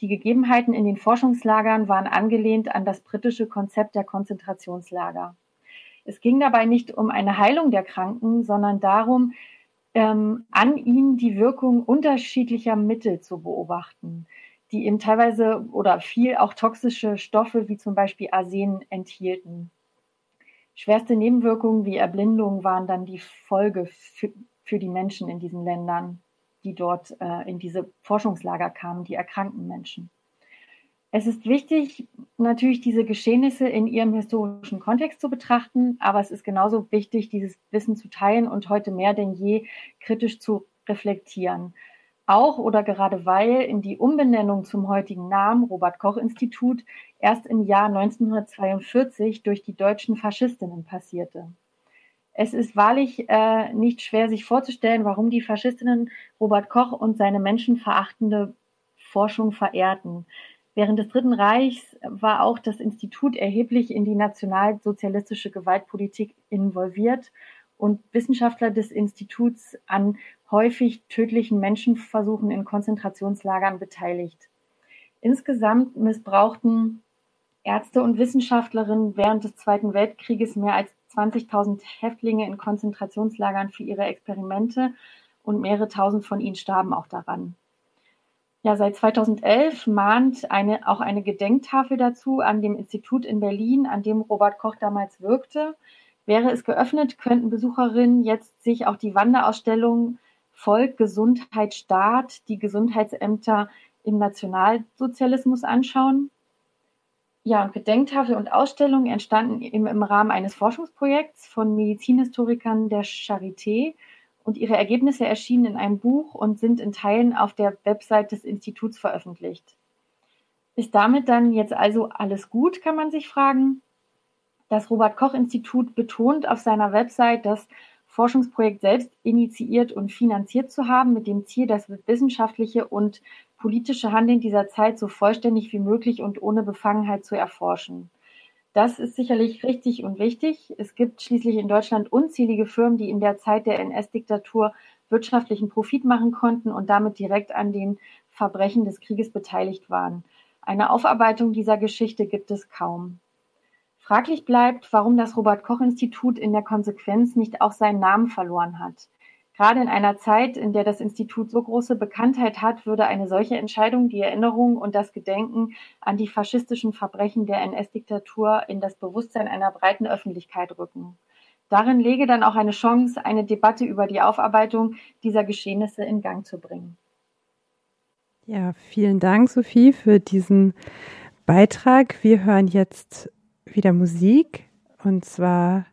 Die Gegebenheiten in den Forschungslagern waren angelehnt an das britische Konzept der Konzentrationslager. Es ging dabei nicht um eine Heilung der Kranken, sondern darum, ähm, an ihnen die Wirkung unterschiedlicher Mittel zu beobachten, die eben teilweise oder viel auch toxische Stoffe wie zum Beispiel Arsen enthielten. Schwerste Nebenwirkungen wie Erblindung waren dann die Folge für, für die Menschen in diesen Ländern, die dort äh, in diese Forschungslager kamen, die erkrankten Menschen. Es ist wichtig, natürlich diese Geschehnisse in ihrem historischen Kontext zu betrachten, aber es ist genauso wichtig, dieses Wissen zu teilen und heute mehr denn je kritisch zu reflektieren. Auch oder gerade weil in die Umbenennung zum heutigen Namen Robert Koch Institut erst im Jahr 1942 durch die deutschen Faschistinnen passierte. Es ist wahrlich äh, nicht schwer, sich vorzustellen, warum die Faschistinnen Robert Koch und seine menschenverachtende Forschung verehrten. Während des Dritten Reichs war auch das Institut erheblich in die nationalsozialistische Gewaltpolitik involviert und Wissenschaftler des Instituts an häufig tödlichen Menschenversuchen in Konzentrationslagern beteiligt. Insgesamt missbrauchten Ärzte und Wissenschaftlerinnen während des Zweiten Weltkrieges mehr als 20.000 Häftlinge in Konzentrationslagern für ihre Experimente und mehrere tausend von ihnen starben auch daran. Ja, seit 2011 mahnt eine, auch eine Gedenktafel dazu an dem Institut in Berlin, an dem Robert Koch damals wirkte. Wäre es geöffnet, könnten Besucherinnen jetzt sich auch die Wanderausstellung Volk, Gesundheit, Staat, die Gesundheitsämter im Nationalsozialismus anschauen. Ja, und Gedenktafel und Ausstellung entstanden im, im Rahmen eines Forschungsprojekts von Medizinhistorikern der Charité und ihre Ergebnisse erschienen in einem Buch und sind in Teilen auf der Website des Instituts veröffentlicht. Ist damit dann jetzt also alles gut, kann man sich fragen? Das Robert Koch Institut betont auf seiner Website, das Forschungsprojekt selbst initiiert und finanziert zu haben, mit dem Ziel, das wissenschaftliche und politische Handeln dieser Zeit so vollständig wie möglich und ohne Befangenheit zu erforschen. Das ist sicherlich richtig und wichtig. Es gibt schließlich in Deutschland unzählige Firmen, die in der Zeit der NS-Diktatur wirtschaftlichen Profit machen konnten und damit direkt an den Verbrechen des Krieges beteiligt waren. Eine Aufarbeitung dieser Geschichte gibt es kaum. Fraglich bleibt, warum das Robert Koch Institut in der Konsequenz nicht auch seinen Namen verloren hat. Gerade in einer Zeit, in der das Institut so große Bekanntheit hat, würde eine solche Entscheidung die Erinnerung und das Gedenken an die faschistischen Verbrechen der NS-Diktatur in das Bewusstsein einer breiten Öffentlichkeit rücken. Darin lege dann auch eine Chance, eine Debatte über die Aufarbeitung dieser Geschehnisse in Gang zu bringen. Ja, vielen Dank, Sophie, für diesen Beitrag. Wir hören jetzt wieder Musik und zwar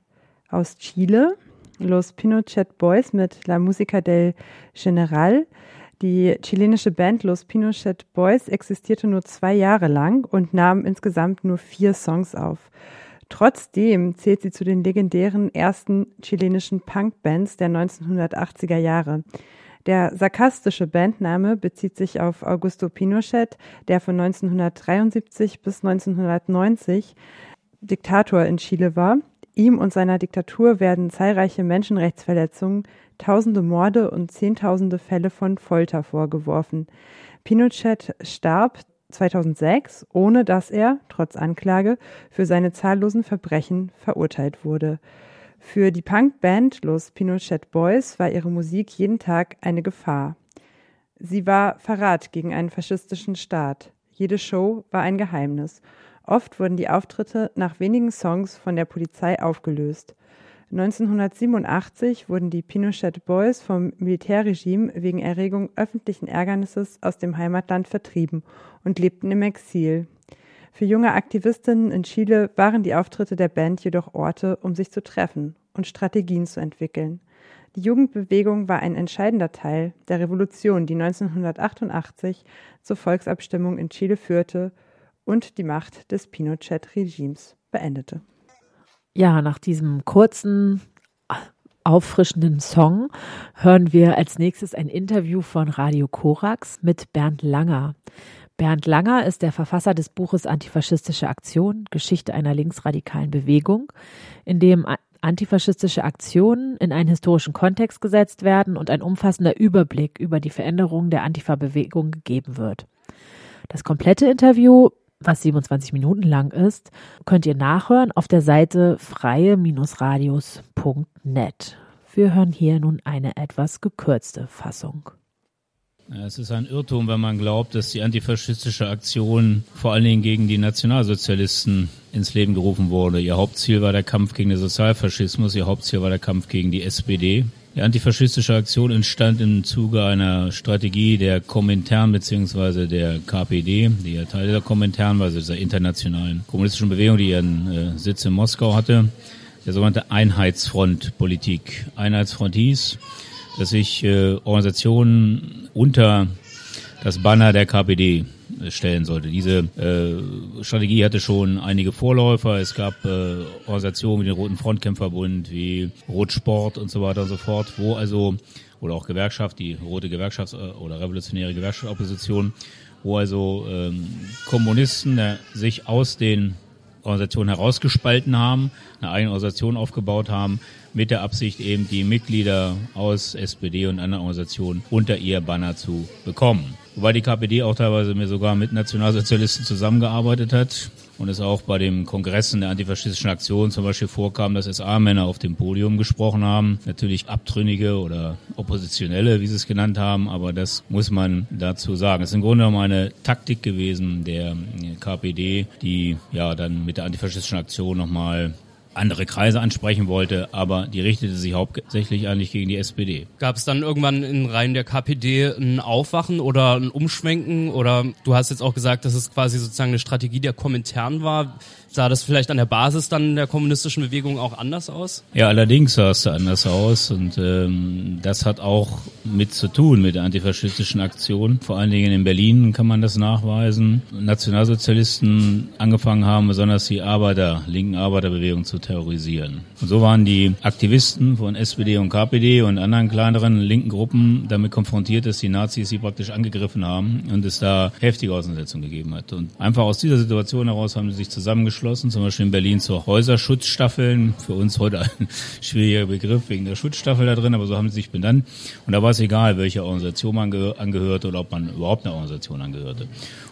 aus Chile. Los Pinochet Boys mit La Música del General. Die chilenische Band Los Pinochet Boys existierte nur zwei Jahre lang und nahm insgesamt nur vier Songs auf. Trotzdem zählt sie zu den legendären ersten chilenischen Punk-Bands der 1980er Jahre. Der sarkastische Bandname bezieht sich auf Augusto Pinochet, der von 1973 bis 1990 Diktator in Chile war Ihm und seiner Diktatur werden zahlreiche Menschenrechtsverletzungen, tausende Morde und zehntausende Fälle von Folter vorgeworfen. Pinochet starb 2006, ohne dass er, trotz Anklage, für seine zahllosen Verbrechen verurteilt wurde. Für die Punkband Los Pinochet Boys war ihre Musik jeden Tag eine Gefahr. Sie war Verrat gegen einen faschistischen Staat. Jede Show war ein Geheimnis. Oft wurden die Auftritte nach wenigen Songs von der Polizei aufgelöst. 1987 wurden die Pinochet Boys vom Militärregime wegen Erregung öffentlichen Ärgernisses aus dem Heimatland vertrieben und lebten im Exil. Für junge Aktivistinnen in Chile waren die Auftritte der Band jedoch Orte, um sich zu treffen und Strategien zu entwickeln. Die Jugendbewegung war ein entscheidender Teil der Revolution, die 1988 zur Volksabstimmung in Chile führte und die Macht des Pinochet-Regimes beendete. Ja, nach diesem kurzen auffrischenden Song hören wir als nächstes ein Interview von Radio Korax mit Bernd Langer. Bernd Langer ist der Verfasser des Buches Antifaschistische Aktion, Geschichte einer linksradikalen Bewegung, in dem antifaschistische Aktionen in einen historischen Kontext gesetzt werden und ein umfassender Überblick über die Veränderungen der Antifa-Bewegung gegeben wird. Das komplette Interview, was 27 Minuten lang ist, könnt ihr nachhören auf der Seite freie-radios.net. Wir hören hier nun eine etwas gekürzte Fassung. Es ist ein Irrtum, wenn man glaubt, dass die antifaschistische Aktion vor allen Dingen gegen die Nationalsozialisten ins Leben gerufen wurde. Ihr Hauptziel war der Kampf gegen den Sozialfaschismus, ihr Hauptziel war der Kampf gegen die SPD. Die antifaschistische Aktion entstand im Zuge einer Strategie der Komintern bzw. der KPD, die ja Teil der Komintern war, also dieser internationalen kommunistischen Bewegung, die ihren äh, Sitz in Moskau hatte, der sogenannte Einheitsfront-Politik. Einheitsfront hieß, dass sich äh, Organisationen unter das Banner der KPD stellen sollte. Diese äh, Strategie hatte schon einige Vorläufer. Es gab äh, Organisationen wie den Roten Frontkämpferbund, wie Rotsport und so weiter und so fort, wo also, oder auch Gewerkschaft, die Rote Gewerkschafts- äh, oder Revolutionäre Gewerkschaftsopposition, wo also ähm, Kommunisten äh, sich aus den Organisationen herausgespalten haben, eine eigene Organisation aufgebaut haben, mit der Absicht eben die Mitglieder aus SPD und anderen Organisationen unter ihr Banner zu bekommen. Wobei die KPD auch teilweise mir sogar mit Nationalsozialisten zusammengearbeitet hat und es auch bei den Kongressen der antifaschistischen Aktion zum Beispiel vorkam, dass SA-Männer auf dem Podium gesprochen haben. Natürlich Abtrünnige oder Oppositionelle, wie sie es genannt haben, aber das muss man dazu sagen. Es ist im Grunde genommen eine Taktik gewesen der KPD, die ja dann mit der antifaschistischen Aktion nochmal andere Kreise ansprechen wollte, aber die richtete sich hauptsächlich eigentlich gegen die SPD. Gab es dann irgendwann in Reihen der KPD ein Aufwachen oder ein Umschwenken oder du hast jetzt auch gesagt, dass es quasi sozusagen eine Strategie der Kommentaren war sah das vielleicht an der Basis dann der kommunistischen Bewegung auch anders aus? Ja, allerdings sah es da anders aus und ähm, das hat auch mit zu tun mit der antifaschistischen Aktion. Vor allen Dingen in Berlin kann man das nachweisen. Nationalsozialisten angefangen haben, besonders die Arbeiter, linken Arbeiterbewegung zu terrorisieren. Und so waren die Aktivisten von SPD und KPD und anderen kleineren linken Gruppen damit konfrontiert, dass die Nazis sie praktisch angegriffen haben und es da heftige Auseinandersetzungen gegeben hat. Und einfach aus dieser Situation heraus haben sie sich zusammengeschlossen geschlossen, zum Beispiel in Berlin zur Häuserschutzstaffeln. Für uns heute ein schwieriger Begriff wegen der Schutzstaffel da drin, aber so haben sie sich benannt. Und da war es egal, welche Organisation man angehörte oder ob man überhaupt einer Organisation angehörte.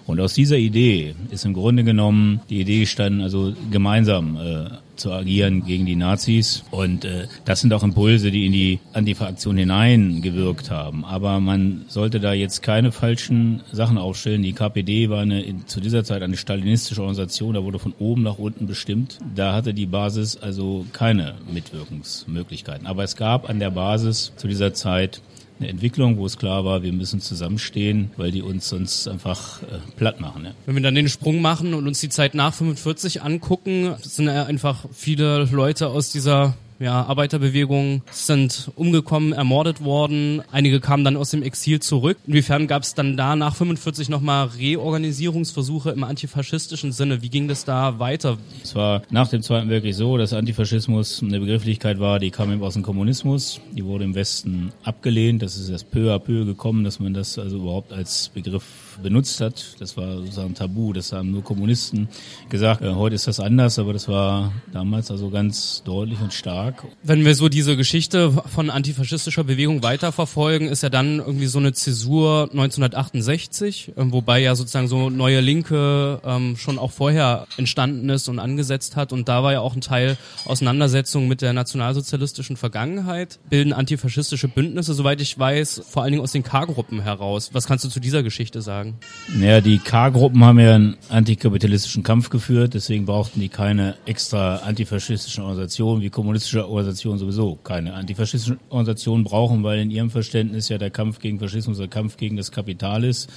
Und aus dieser Idee ist im Grunde genommen die Idee gestanden, also gemeinsam äh, zu agieren gegen die Nazis. Und äh, das sind auch Impulse, die in die Antifa-Aktion hineingewirkt haben. Aber man sollte da jetzt keine falschen Sachen aufstellen. Die KPD war eine, in, zu dieser Zeit eine stalinistische Organisation, da wurde von oben nach unten bestimmt. Da hatte die Basis also keine Mitwirkungsmöglichkeiten. Aber es gab an der Basis zu dieser Zeit eine Entwicklung, wo es klar war, wir müssen zusammenstehen, weil die uns sonst einfach äh, platt machen. Ja. Wenn wir dann den Sprung machen und uns die Zeit nach 45 angucken, sind einfach viele Leute aus dieser ja, Arbeiterbewegungen sind umgekommen, ermordet worden. Einige kamen dann aus dem Exil zurück. Inwiefern gab es dann da nach 45 nochmal Reorganisierungsversuche im antifaschistischen Sinne? Wie ging das da weiter? Es war nach dem Zweiten Weltkrieg so, dass Antifaschismus eine Begrifflichkeit war, die kam eben aus dem Kommunismus. Die wurde im Westen abgelehnt. Das ist erst peu à peu gekommen, dass man das also überhaupt als Begriff benutzt hat. Das war sozusagen Tabu. Das haben nur Kommunisten gesagt. Äh, heute ist das anders, aber das war damals also ganz deutlich und stark. Wenn wir so diese Geschichte von antifaschistischer Bewegung weiterverfolgen, ist ja dann irgendwie so eine Zäsur 1968, ähm, wobei ja sozusagen so neue Linke ähm, schon auch vorher entstanden ist und angesetzt hat. Und da war ja auch ein Teil Auseinandersetzung mit der nationalsozialistischen Vergangenheit, bilden antifaschistische Bündnisse, soweit ich weiß, vor allen Dingen aus den K-Gruppen heraus. Was kannst du zu dieser Geschichte sagen? Naja, die K-Gruppen haben ja einen antikapitalistischen Kampf geführt, deswegen brauchten die keine extra antifaschistischen Organisationen. Wie kommunistische Organisationen sowieso keine antifaschistischen Organisationen brauchen, weil in ihrem Verständnis ja der Kampf gegen Faschismus der Kampf gegen das Kapital ist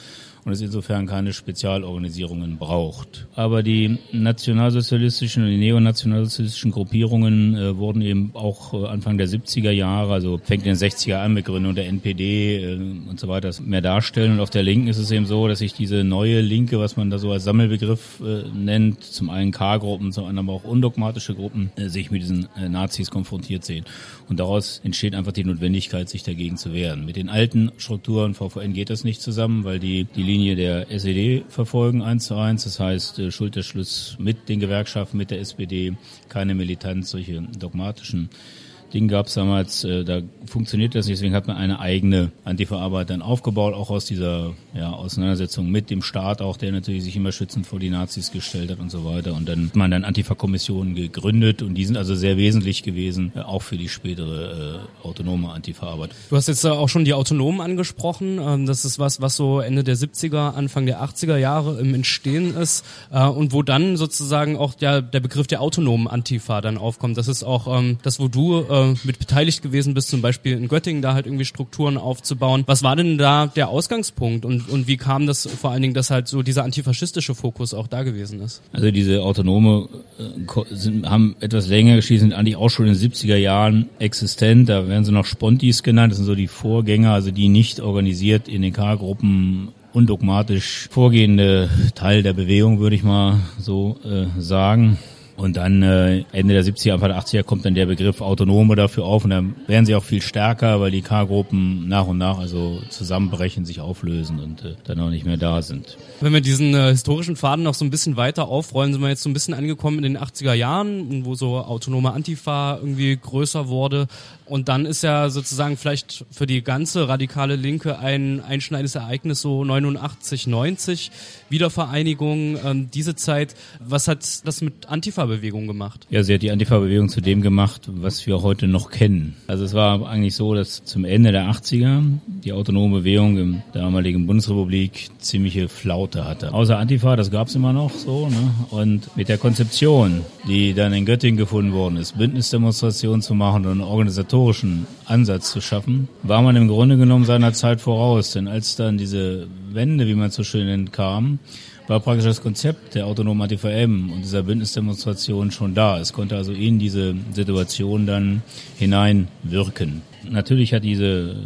und es insofern keine Spezialorganisierungen braucht. Aber die nationalsozialistischen und die neonationalsozialistischen Gruppierungen äh, wurden eben auch äh, Anfang der 70er Jahre, also fängt in den 60er an mit Gründung der NPD äh, und so weiter, mehr darstellen. Und auf der Linken ist es eben so, dass sich diese neue Linke, was man da so als Sammelbegriff äh, nennt, zum einen K-Gruppen, zum anderen aber auch undogmatische Gruppen, äh, sich mit diesen Nazis konfrontiert sehen. Und daraus entsteht einfach die Notwendigkeit, sich dagegen zu wehren. Mit den alten Strukturen VVN geht das nicht zusammen, weil die die Linie der SED verfolgen eins zu eins. Das heißt, äh, Schulterschluss mit den Gewerkschaften, mit der SPD, keine Militanz, solche dogmatischen Ding gab es damals, äh, da funktioniert das nicht, deswegen hat man eine eigene Antifa-Arbeit dann aufgebaut, auch aus dieser ja, Auseinandersetzung mit dem Staat, auch der natürlich sich immer schützend vor die Nazis gestellt hat und so weiter. Und dann hat man dann Antifa-Kommissionen gegründet und die sind also sehr wesentlich gewesen, äh, auch für die spätere äh, autonome Antifa-Arbeit. Du hast jetzt auch schon die Autonomen angesprochen. Ähm, das ist was, was so Ende der 70er, Anfang der 80er Jahre im Entstehen ist äh, und wo dann sozusagen auch der, der Begriff der autonomen Antifa dann aufkommt. Das ist auch ähm, das, wo du äh, äh, mit beteiligt gewesen bist, zum Beispiel in Göttingen da halt irgendwie Strukturen aufzubauen. Was war denn da der Ausgangspunkt und, und wie kam das vor allen Dingen, dass halt so dieser antifaschistische Fokus auch da gewesen ist? Also diese Autonome äh, sind, haben etwas länger geschieht, sind eigentlich auch schon in den 70er Jahren existent. Da werden sie noch Spontis genannt. Das sind so die Vorgänger, also die nicht organisiert in den K-Gruppen undogmatisch vorgehende Teil der Bewegung, würde ich mal so äh, sagen. Und dann äh, Ende der 70er, Anfang der 80er kommt dann der Begriff Autonome dafür auf und dann werden sie auch viel stärker, weil die K-Gruppen nach und nach also zusammenbrechen, sich auflösen und äh, dann auch nicht mehr da sind. Wenn wir diesen äh, historischen Faden noch so ein bisschen weiter aufrollen, sind wir jetzt so ein bisschen angekommen in den 80er Jahren, wo so autonome Antifa irgendwie größer wurde. Und dann ist ja sozusagen vielleicht für die ganze radikale Linke ein einschneidendes Ereignis so 89, 90, Wiedervereinigung, ähm, diese Zeit. Was hat das mit Antifa-Bewegung gemacht? Ja, sie hat die Antifa-Bewegung zu dem gemacht, was wir heute noch kennen. Also es war eigentlich so, dass zum Ende der 80er die autonome Bewegung im damaligen Bundesrepublik ziemliche Flaute hatte. Außer Antifa, das gab es immer noch so. Ne? Und mit der Konzeption, die dann in Göttingen gefunden worden ist, Bündnisdemonstrationen zu machen und Organisatoren historischen Ansatz zu schaffen, war man im Grunde genommen seiner Zeit voraus. Denn als dann diese Wende, wie man so schön nennt, kam, war praktisch das Konzept der autonomen ATVM und dieser Bündnisdemonstration schon da. Es konnte also in diese Situation dann hineinwirken. Natürlich hat diese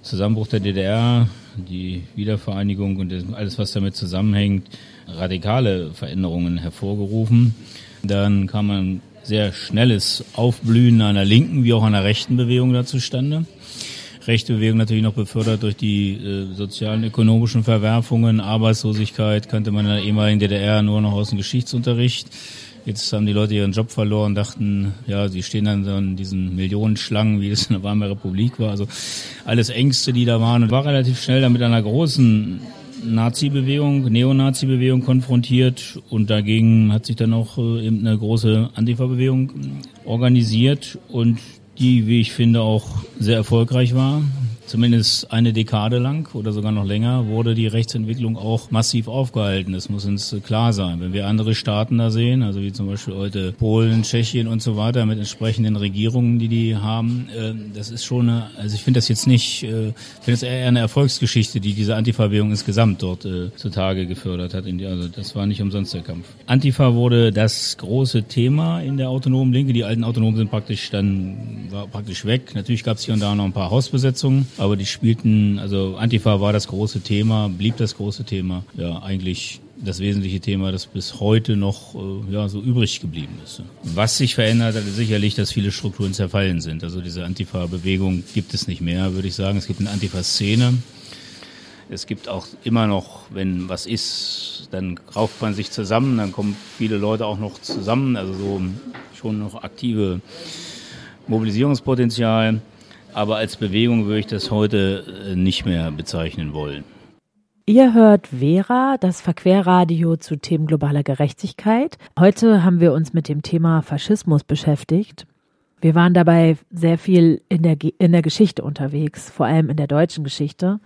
Zusammenbruch der DDR, die Wiedervereinigung und alles, was damit zusammenhängt, radikale Veränderungen hervorgerufen. Dann kam man sehr schnelles Aufblühen einer linken wie auch einer rechten Bewegung da zustande. Rechte Bewegung natürlich noch befördert durch die äh, sozialen, ökonomischen Verwerfungen, Arbeitslosigkeit kannte man in der ehemaligen DDR nur noch aus dem Geschichtsunterricht. Jetzt haben die Leute ihren Job verloren, dachten, ja, sie stehen dann so in diesen Millionenschlangen, wie es in der Weimarer Republik war. Also alles Ängste, die da waren. Und war relativ schnell dann mit einer großen Nazi-Bewegung, Neonazi-Bewegung konfrontiert und dagegen hat sich dann auch äh, eben eine große Antifa-Bewegung organisiert und die, wie ich finde, auch sehr erfolgreich war zumindest eine Dekade lang oder sogar noch länger wurde die Rechtsentwicklung auch massiv aufgehalten. Das muss uns klar sein. Wenn wir andere Staaten da sehen, also wie zum Beispiel heute Polen, Tschechien und so weiter mit entsprechenden Regierungen, die die haben, äh, das ist schon eine, also ich finde das jetzt nicht, äh, ich finde es eher eine Erfolgsgeschichte, die diese Antifa-Bewegung insgesamt dort äh, zutage gefördert hat. also das war nicht umsonst der Kampf. Antifa wurde das große Thema in der autonomen Linke. Die alten Autonomen sind praktisch dann, war praktisch weg. Natürlich gab es hier und da noch ein paar Hausbesetzungen aber die spielten, also Antifa war das große Thema, blieb das große Thema. Ja, eigentlich das wesentliche Thema, das bis heute noch äh, ja, so übrig geblieben ist. Was sich verändert hat, ist sicherlich, dass viele Strukturen zerfallen sind. Also diese Antifa-Bewegung gibt es nicht mehr, würde ich sagen. Es gibt eine Antifa-Szene. Es gibt auch immer noch, wenn was ist, dann rauft man sich zusammen, dann kommen viele Leute auch noch zusammen, also so schon noch aktive Mobilisierungspotenzial aber als Bewegung würde ich das heute äh, nicht mehr bezeichnen wollen. Ihr hört Vera, das Verquerradio zu Themen globaler Gerechtigkeit. Heute haben wir uns mit dem Thema Faschismus beschäftigt. Wir waren dabei sehr viel in der, in der Geschichte unterwegs, vor allem in der deutschen Geschichte.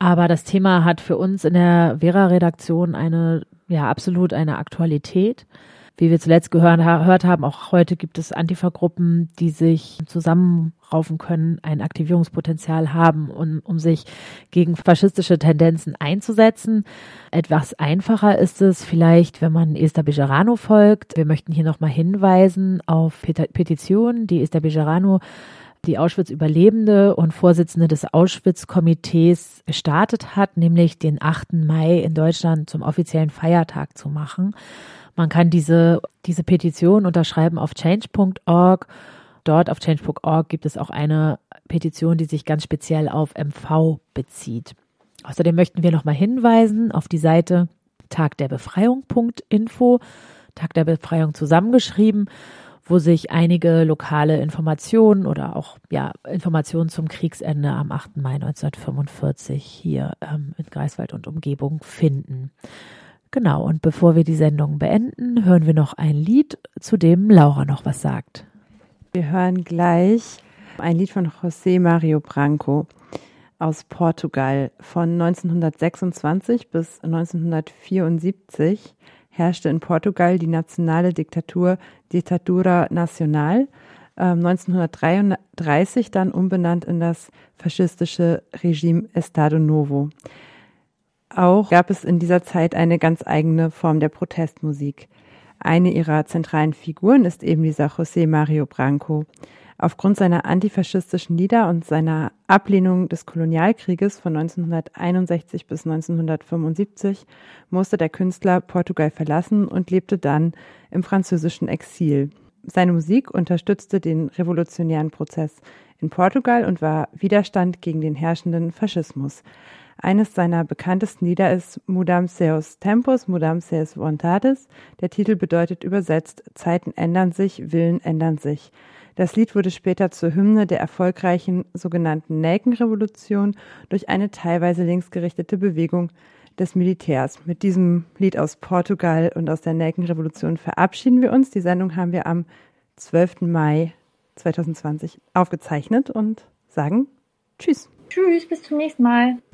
Aber das Thema hat für uns in der Vera-Redaktion eine ja absolut eine Aktualität. Wie wir zuletzt gehört, haben, auch heute gibt es Antifa-Gruppen, die sich zusammenraufen können, ein Aktivierungspotenzial haben, um, um sich gegen faschistische Tendenzen einzusetzen. Etwas einfacher ist es vielleicht, wenn man Esther Bejarano folgt. Wir möchten hier nochmal hinweisen auf Petitionen, die Esther Bejarano die Auschwitz-Überlebende und Vorsitzende des Auschwitz-Komitees gestartet hat, nämlich den 8. Mai in Deutschland zum offiziellen Feiertag zu machen. Man kann diese, diese Petition unterschreiben auf change.org. Dort auf change.org gibt es auch eine Petition, die sich ganz speziell auf MV bezieht. Außerdem möchten wir nochmal hinweisen auf die Seite tagderbefreiung.info, Tag der Befreiung zusammengeschrieben, wo sich einige lokale Informationen oder auch ja, Informationen zum Kriegsende am 8. Mai 1945 hier ähm, in Greifswald und Umgebung finden. Genau, und bevor wir die Sendung beenden, hören wir noch ein Lied, zu dem Laura noch was sagt. Wir hören gleich ein Lied von José Mario Branco aus Portugal. Von 1926 bis 1974 herrschte in Portugal die nationale Diktatur Ditadura Nacional. 1933 ähm, dann umbenannt in das faschistische Regime Estado Novo. Auch gab es in dieser Zeit eine ganz eigene Form der Protestmusik. Eine ihrer zentralen Figuren ist eben dieser José Mario Branco. Aufgrund seiner antifaschistischen Lieder und seiner Ablehnung des Kolonialkrieges von 1961 bis 1975 musste der Künstler Portugal verlassen und lebte dann im französischen Exil. Seine Musik unterstützte den revolutionären Prozess in Portugal und war Widerstand gegen den herrschenden Faschismus. Eines seiner bekanntesten Lieder ist Mudam seus tempus, Mudam seus vontades. Der Titel bedeutet übersetzt Zeiten ändern sich, Willen ändern sich. Das Lied wurde später zur Hymne der erfolgreichen sogenannten Nelkenrevolution durch eine teilweise linksgerichtete Bewegung des Militärs. Mit diesem Lied aus Portugal und aus der Nelkenrevolution verabschieden wir uns. Die Sendung haben wir am 12. Mai 2020 aufgezeichnet und sagen Tschüss. Tschüss, bis zum nächsten Mal.